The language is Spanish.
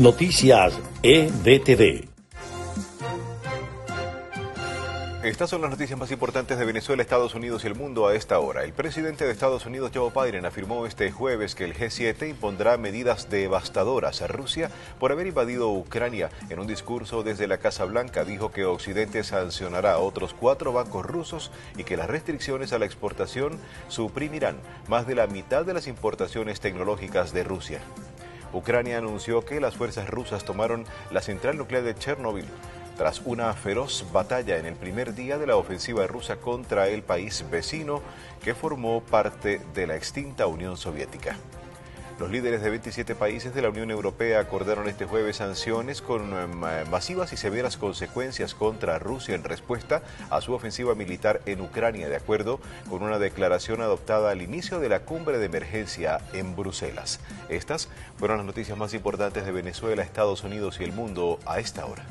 Noticias EBTV. Estas son las noticias más importantes de Venezuela, Estados Unidos y el mundo a esta hora. El presidente de Estados Unidos, Joe Biden, afirmó este jueves que el G7 impondrá medidas devastadoras a Rusia por haber invadido Ucrania. En un discurso desde la Casa Blanca dijo que Occidente sancionará a otros cuatro bancos rusos y que las restricciones a la exportación suprimirán más de la mitad de las importaciones tecnológicas de Rusia. Ucrania anunció que las fuerzas rusas tomaron la central nuclear de Chernóbil tras una feroz batalla en el primer día de la ofensiva rusa contra el país vecino que formó parte de la extinta Unión Soviética. Los líderes de 27 países de la Unión Europea acordaron este jueves sanciones con masivas y severas consecuencias contra Rusia en respuesta a su ofensiva militar en Ucrania, de acuerdo con una declaración adoptada al inicio de la cumbre de emergencia en Bruselas. Estas fueron las noticias más importantes de Venezuela, Estados Unidos y el mundo a esta hora.